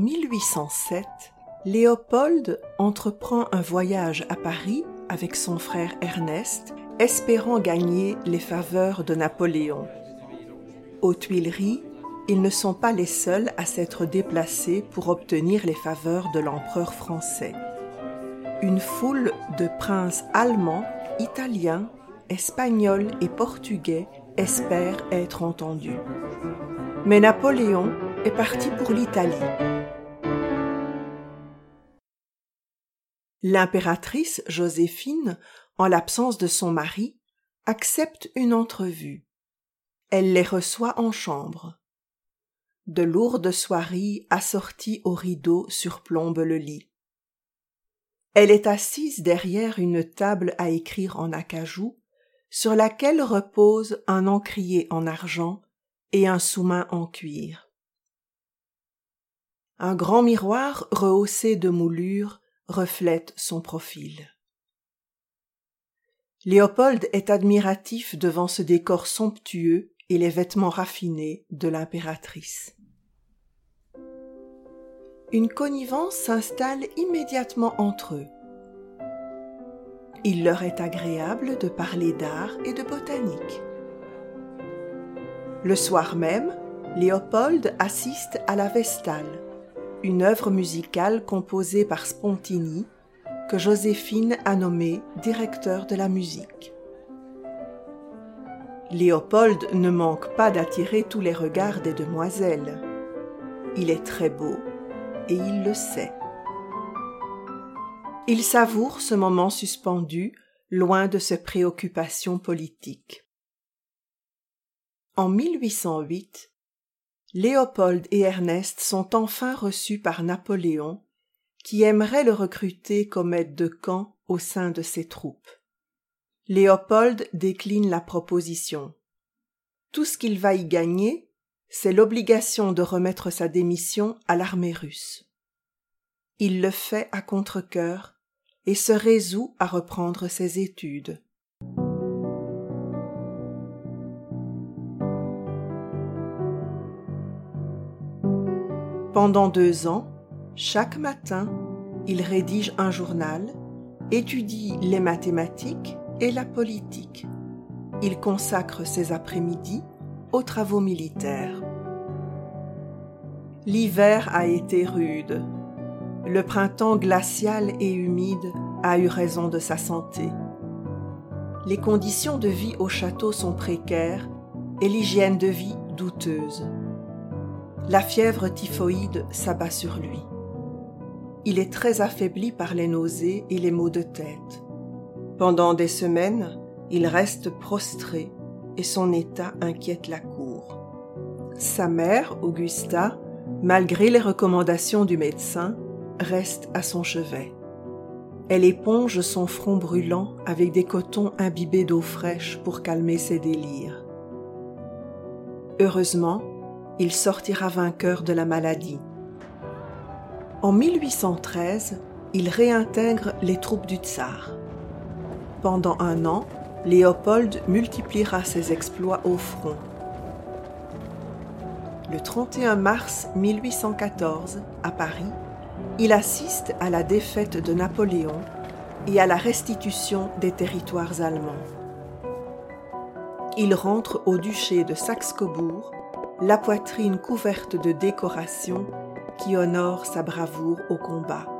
1807, Léopold entreprend un voyage à Paris avec son frère Ernest, espérant gagner les faveurs de Napoléon. Aux Tuileries, ils ne sont pas les seuls à s'être déplacés pour obtenir les faveurs de l'empereur français. Une foule de princes allemands, italiens, espagnols et portugais espère être entendus. Mais Napoléon est parti pour l'Italie. L'impératrice Joséphine, en l'absence de son mari, accepte une entrevue. Elle les reçoit en chambre. De lourdes soieries assorties aux rideaux surplombent le lit. Elle est assise derrière une table à écrire en acajou, sur laquelle repose un encrier en argent et un sous-main en cuir. Un grand miroir rehaussé de moulures reflète son profil. Léopold est admiratif devant ce décor somptueux et les vêtements raffinés de l'impératrice. Une connivence s'installe immédiatement entre eux. Il leur est agréable de parler d'art et de botanique. Le soir même, Léopold assiste à la Vestale, une œuvre musicale composée par Spontini que Joséphine a nommé directeur de la musique. Léopold ne manque pas d'attirer tous les regards des demoiselles. Il est très beau et il le sait. Il savoure ce moment suspendu, loin de ses préoccupations politiques. En 1808, Léopold et Ernest sont enfin reçus par Napoléon, qui aimerait le recruter comme aide de camp au sein de ses troupes. Léopold décline la proposition. Tout ce qu'il va y gagner, c'est l'obligation de remettre sa démission à l'armée russe. Il le fait à contre-cœur et se résout à reprendre ses études. Pendant deux ans, chaque matin, il rédige un journal, étudie les mathématiques et la politique. Il consacre ses après-midi aux travaux militaires. L'hiver a été rude. Le printemps glacial et humide a eu raison de sa santé. Les conditions de vie au château sont précaires et l'hygiène de vie douteuse la fièvre typhoïde s'abat sur lui. Il est très affaibli par les nausées et les maux de tête. Pendant des semaines, il reste prostré et son état inquiète la cour. Sa mère, Augusta, malgré les recommandations du médecin, reste à son chevet. Elle éponge son front brûlant avec des cotons imbibés d'eau fraîche pour calmer ses délires. Heureusement, il sortira vainqueur de la maladie. En 1813, il réintègre les troupes du tsar. Pendant un an, Léopold multipliera ses exploits au front. Le 31 mars 1814, à Paris, il assiste à la défaite de Napoléon et à la restitution des territoires allemands. Il rentre au duché de Saxe-Cobourg la poitrine couverte de décorations qui honorent sa bravoure au combat.